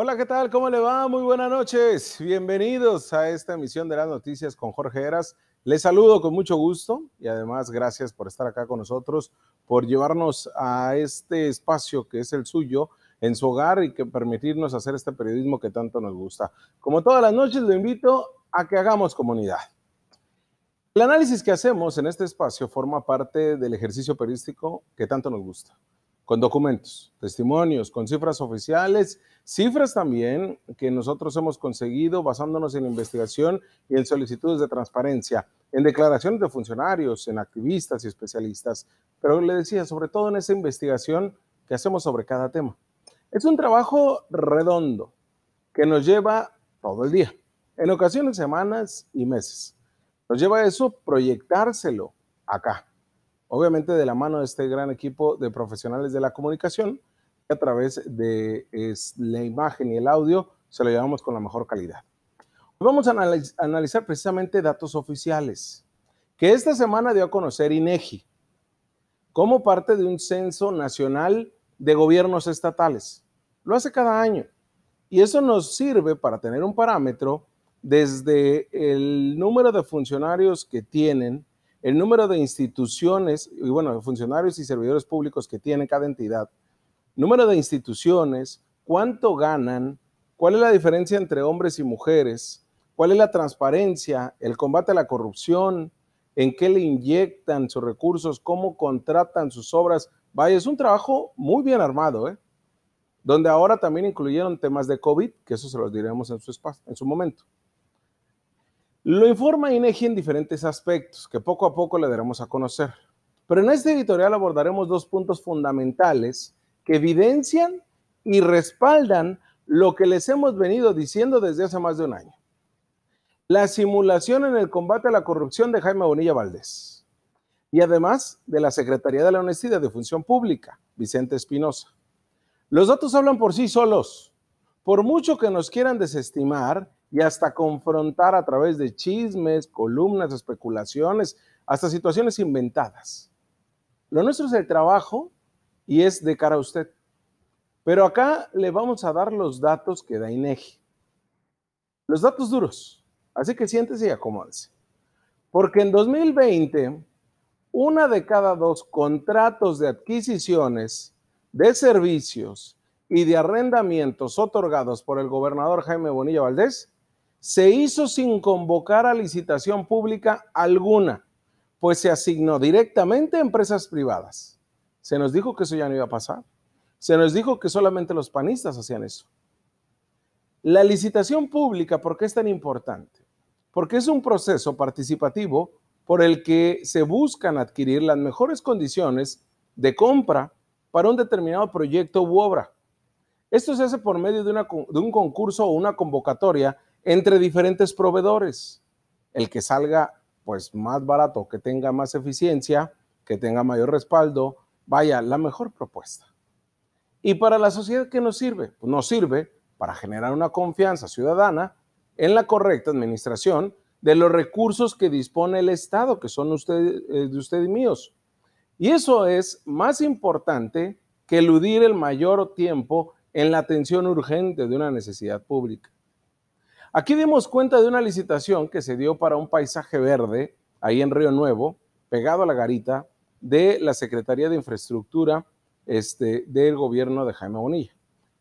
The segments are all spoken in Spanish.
Hola, ¿qué tal? ¿Cómo le va? Muy buenas noches. Bienvenidos a esta emisión de las noticias con Jorge Heras. Les saludo con mucho gusto y además gracias por estar acá con nosotros, por llevarnos a este espacio que es el suyo en su hogar y que permitirnos hacer este periodismo que tanto nos gusta. Como todas las noches, lo invito a que hagamos comunidad. El análisis que hacemos en este espacio forma parte del ejercicio periodístico que tanto nos gusta con documentos, testimonios, con cifras oficiales, cifras también que nosotros hemos conseguido basándonos en investigación y en solicitudes de transparencia, en declaraciones de funcionarios, en activistas y especialistas, pero le decía, sobre todo en esa investigación que hacemos sobre cada tema. Es un trabajo redondo que nos lleva todo el día, en ocasiones semanas y meses. Nos lleva a eso proyectárselo acá, obviamente de la mano de este gran equipo de profesionales de la comunicación, a través de la imagen y el audio se lo llevamos con la mejor calidad. Hoy vamos a analizar precisamente datos oficiales que esta semana dio a conocer INEGI como parte de un censo nacional de gobiernos estatales. Lo hace cada año y eso nos sirve para tener un parámetro desde el número de funcionarios que tienen el número de instituciones, y bueno, funcionarios y servidores públicos que tiene cada entidad, número de instituciones, cuánto ganan, cuál es la diferencia entre hombres y mujeres, cuál es la transparencia, el combate a la corrupción, en qué le inyectan sus recursos, cómo contratan sus obras. Vaya, es un trabajo muy bien armado, ¿eh? donde ahora también incluyeron temas de COVID, que eso se los diremos en su, en su momento. Lo informa INEGI en diferentes aspectos que poco a poco le daremos a conocer. Pero en este editorial abordaremos dos puntos fundamentales que evidencian y respaldan lo que les hemos venido diciendo desde hace más de un año. La simulación en el combate a la corrupción de Jaime Bonilla Valdés y además de la Secretaría de la Honestidad de Función Pública, Vicente Espinosa. Los datos hablan por sí solos. Por mucho que nos quieran desestimar, y hasta confrontar a través de chismes, columnas, especulaciones, hasta situaciones inventadas. Lo nuestro es el trabajo y es de cara a usted. Pero acá le vamos a dar los datos que da INEGI. Los datos duros. Así que siéntese y acomódese. Porque en 2020, una de cada dos contratos de adquisiciones de servicios y de arrendamientos otorgados por el gobernador Jaime Bonilla Valdés se hizo sin convocar a licitación pública alguna, pues se asignó directamente a empresas privadas. Se nos dijo que eso ya no iba a pasar. Se nos dijo que solamente los panistas hacían eso. La licitación pública, ¿por qué es tan importante? Porque es un proceso participativo por el que se buscan adquirir las mejores condiciones de compra para un determinado proyecto u obra. Esto se hace por medio de, de un concurso o una convocatoria entre diferentes proveedores. El que salga pues más barato, que tenga más eficiencia, que tenga mayor respaldo, vaya, la mejor propuesta. ¿Y para la sociedad qué nos sirve? Pues nos sirve para generar una confianza ciudadana en la correcta administración de los recursos que dispone el Estado, que son usted, eh, de usted y míos. Y eso es más importante que eludir el mayor tiempo en la atención urgente de una necesidad pública. Aquí dimos cuenta de una licitación que se dio para un paisaje verde, ahí en Río Nuevo, pegado a la garita, de la Secretaría de Infraestructura este, del gobierno de Jaime Bonilla,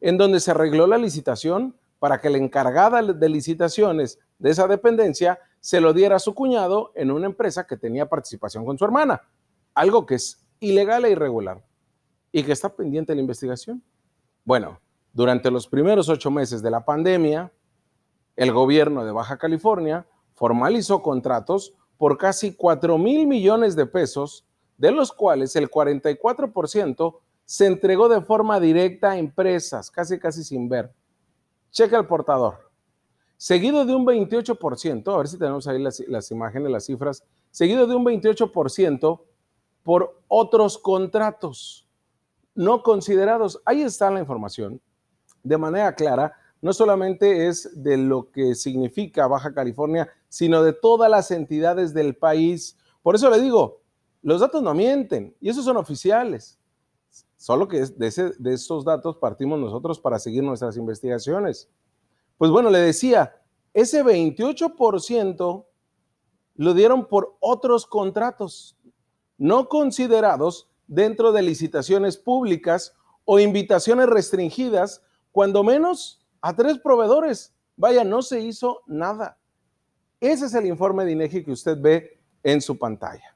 en donde se arregló la licitación para que la encargada de licitaciones de esa dependencia se lo diera a su cuñado en una empresa que tenía participación con su hermana, algo que es ilegal e irregular y que está pendiente de la investigación. Bueno, durante los primeros ocho meses de la pandemia, el gobierno de Baja California formalizó contratos por casi 4 mil millones de pesos, de los cuales el 44% se entregó de forma directa a empresas, casi casi sin ver. Checa el portador. Seguido de un 28%, a ver si tenemos ahí las, las imágenes, las cifras, seguido de un 28% por otros contratos no considerados. Ahí está la información de manera clara no solamente es de lo que significa Baja California, sino de todas las entidades del país. Por eso le digo, los datos no mienten y esos son oficiales. Solo que de, de esos datos partimos nosotros para seguir nuestras investigaciones. Pues bueno, le decía, ese 28% lo dieron por otros contratos no considerados dentro de licitaciones públicas o invitaciones restringidas, cuando menos a tres proveedores. Vaya, no se hizo nada. Ese es el informe de INEGI que usted ve en su pantalla.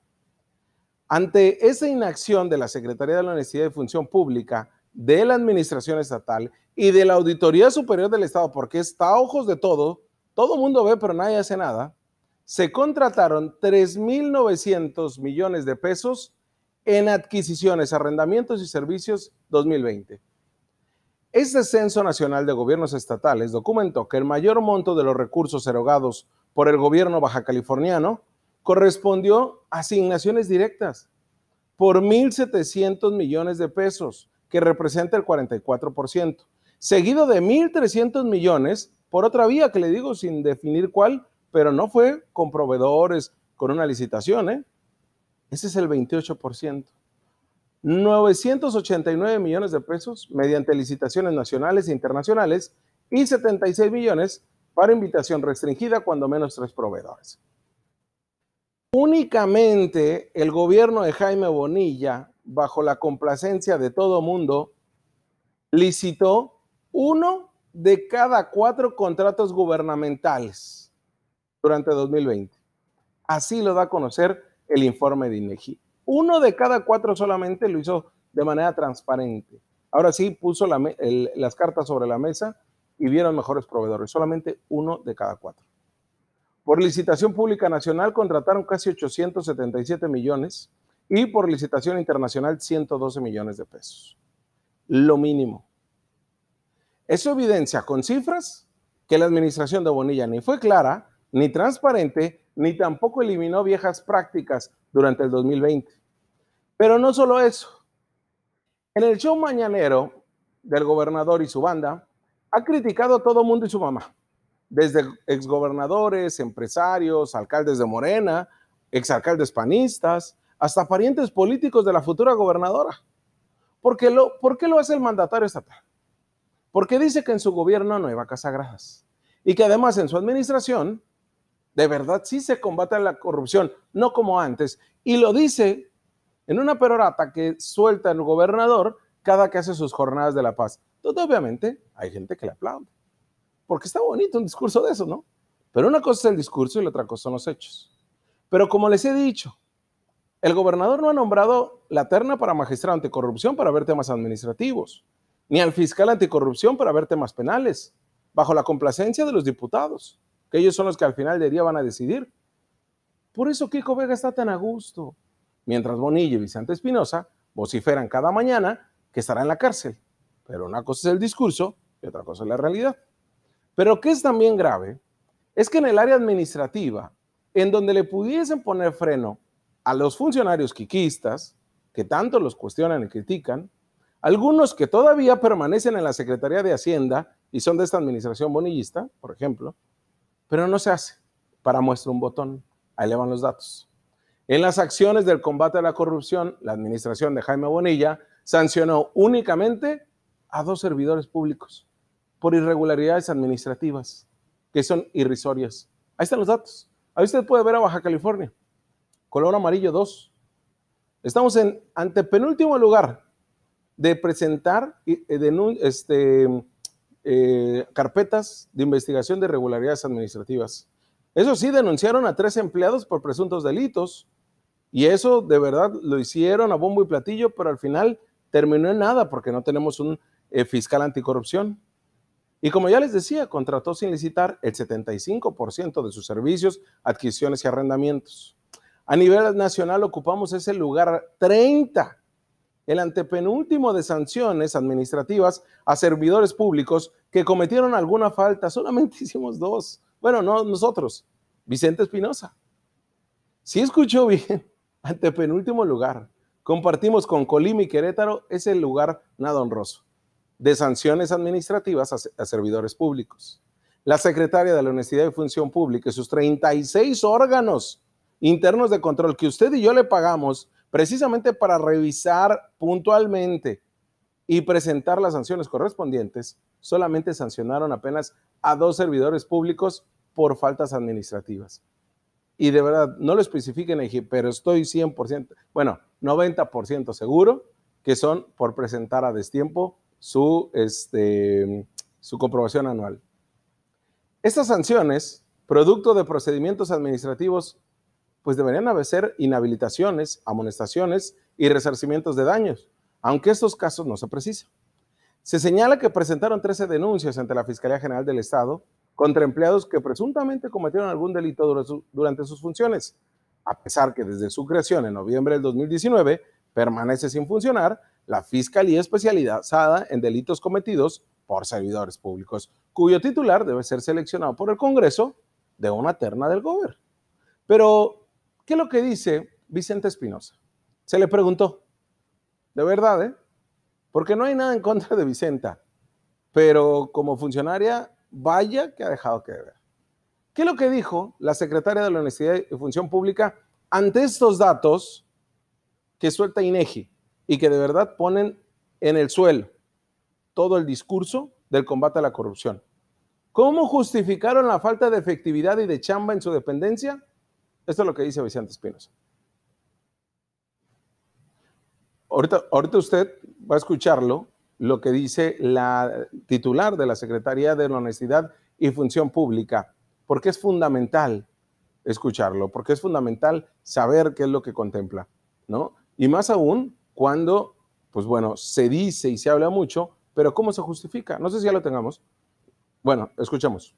Ante esa inacción de la Secretaría de la Honestidad y Función Pública, de la Administración Estatal y de la Auditoría Superior del Estado, porque está a ojos de todo, todo mundo ve, pero nadie hace nada, se contrataron 3.900 millones de pesos en adquisiciones, arrendamientos y servicios 2020. Este Censo Nacional de Gobiernos Estatales documentó que el mayor monto de los recursos erogados por el gobierno baja californiano correspondió a asignaciones directas por 1.700 millones de pesos, que representa el 44%, seguido de 1.300 millones por otra vía que le digo sin definir cuál, pero no fue con proveedores, con una licitación, ¿eh? Ese es el 28%. 989 millones de pesos mediante licitaciones nacionales e internacionales y 76 millones para invitación restringida cuando menos tres proveedores. Únicamente el gobierno de Jaime Bonilla, bajo la complacencia de todo mundo, licitó uno de cada cuatro contratos gubernamentales durante 2020. Así lo da a conocer el informe de INEGI. Uno de cada cuatro solamente lo hizo de manera transparente. Ahora sí puso las cartas sobre la mesa y vieron mejores proveedores. Solamente uno de cada cuatro. Por licitación pública nacional contrataron casi 877 millones y por licitación internacional 112 millones de pesos. Lo mínimo. Eso evidencia con cifras que la administración de Bonilla ni fue clara, ni transparente, ni tampoco eliminó viejas prácticas durante el 2020. Pero no solo eso. En el show mañanero del gobernador y su banda, ha criticado a todo mundo y su mamá, desde exgobernadores, empresarios, alcaldes de Morena, exalcaldes panistas, hasta parientes políticos de la futura gobernadora. ¿Por qué lo, ¿por qué lo hace el mandatario estatal? Porque dice que en su gobierno no hay vacas sagradas y que además en su administración de verdad sí se combate la corrupción, no como antes. Y lo dice en una perorata que suelta el gobernador cada que hace sus jornadas de la paz. Entonces, obviamente, hay gente que le aplaude. Porque está bonito un discurso de eso, ¿no? Pero una cosa es el discurso y la otra cosa son los hechos. Pero como les he dicho, el gobernador no ha nombrado la terna para magistrado anticorrupción para ver temas administrativos, ni al fiscal anticorrupción para ver temas penales, bajo la complacencia de los diputados que ellos son los que al final del día van a decidir. Por eso Kiko Vega está tan a gusto, mientras Bonilla y Vicente Espinosa vociferan cada mañana que estará en la cárcel. Pero una cosa es el discurso y otra cosa es la realidad. Pero que es también grave es que en el área administrativa, en donde le pudiesen poner freno a los funcionarios quiquistas, que tanto los cuestionan y critican, algunos que todavía permanecen en la Secretaría de Hacienda y son de esta administración bonillista, por ejemplo, pero no se hace. Para muestra un botón, ahí le van los datos. En las acciones del combate a la corrupción, la administración de Jaime Bonilla sancionó únicamente a dos servidores públicos por irregularidades administrativas que son irrisorias. Ahí están los datos. Ahí usted puede ver a Baja California. Color amarillo 2. Estamos en antepenúltimo lugar de presentar eh, este, eh, carpetas de investigación de irregularidades administrativas. Eso sí, denunciaron a tres empleados por presuntos delitos y eso de verdad lo hicieron a bombo y platillo, pero al final terminó en nada porque no tenemos un eh, fiscal anticorrupción. Y como ya les decía, contrató sin licitar el 75% de sus servicios, adquisiciones y arrendamientos. A nivel nacional ocupamos ese lugar 30 el antepenúltimo de sanciones administrativas a servidores públicos que cometieron alguna falta. Solamente hicimos dos. Bueno, no nosotros, Vicente Espinosa. Si escuchó bien, antepenúltimo lugar. Compartimos con Colima y Querétaro ese lugar nada honroso de sanciones administrativas a, a servidores públicos. La secretaria de la Honestidad y Función Pública y sus 36 órganos internos de control que usted y yo le pagamos precisamente para revisar puntualmente y presentar las sanciones correspondientes, solamente sancionaron apenas a dos servidores públicos por faltas administrativas. Y de verdad, no lo especifiquen, pero estoy 100%, bueno, 90% seguro que son por presentar a destiempo su, este, su comprobación anual. Estas sanciones, producto de procedimientos administrativos, pues deberían ser inhabilitaciones, amonestaciones y resarcimientos de daños, aunque estos casos no se precisan. Se señala que presentaron 13 denuncias ante la Fiscalía General del Estado contra empleados que presuntamente cometieron algún delito durante sus funciones, a pesar que desde su creación en noviembre del 2019 permanece sin funcionar la Fiscalía Especializada en Delitos Cometidos por Servidores Públicos, cuyo titular debe ser seleccionado por el Congreso de una terna del gobierno. Pero, ¿qué es lo que dice Vicente Espinosa? Se le preguntó, de verdad, ¿eh? Porque no hay nada en contra de Vicenta, pero como funcionaria, vaya que ha dejado que ver. ¿Qué es lo que dijo la secretaria de la Honestidad y Función Pública ante estos datos que suelta INEGI y que de verdad ponen en el suelo todo el discurso del combate a la corrupción? ¿Cómo justificaron la falta de efectividad y de chamba en su dependencia? Esto es lo que dice Vicente Espinosa. Ahorita, ahorita usted va a escucharlo, lo que dice la titular de la Secretaría de la Honestidad y Función Pública, porque es fundamental escucharlo, porque es fundamental saber qué es lo que contempla, ¿no? Y más aún cuando, pues bueno, se dice y se habla mucho, pero ¿cómo se justifica? No sé si ya lo tengamos. Bueno, escuchemos.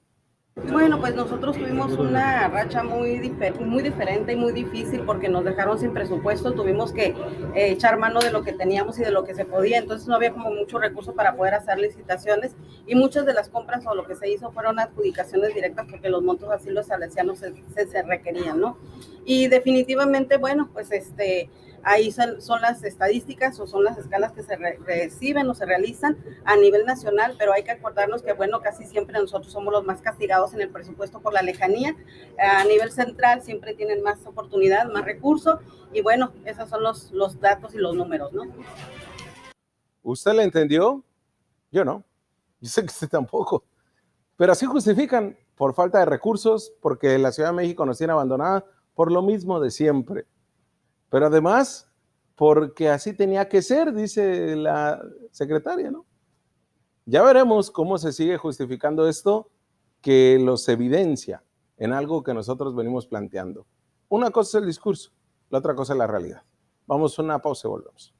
Bueno, pues nosotros tuvimos una racha muy, muy diferente y muy difícil porque nos dejaron sin presupuesto, tuvimos que eh, echar mano de lo que teníamos y de lo que se podía, entonces no había como mucho recurso para poder hacer licitaciones y muchas de las compras o lo que se hizo fueron adjudicaciones directas porque los montos así los salesianos se, requerían, ¿no? Y definitivamente, bueno, pues este Ahí son, las estadísticas o son las escalas que se reciben o se realizan a nivel nacional, pero hay que acordarnos que, bueno, casi siempre nosotros somos los más castigados en el presupuesto por la lejanía. A nivel central siempre tienen más oportunidad, más recursos, y bueno, esos son los, los datos y los números, ¿no? ¿Usted le entendió? Yo no. Yo sé que usted tampoco. Pero así justifican por falta de recursos, porque la Ciudad de México nos tiene abandonada por lo mismo de siempre pero además porque así tenía que ser, dice la secretaria, ¿no? Ya veremos cómo se sigue justificando esto que los evidencia en algo que nosotros venimos planteando. Una cosa es el discurso, la otra cosa es la realidad. Vamos a una pausa y volvemos.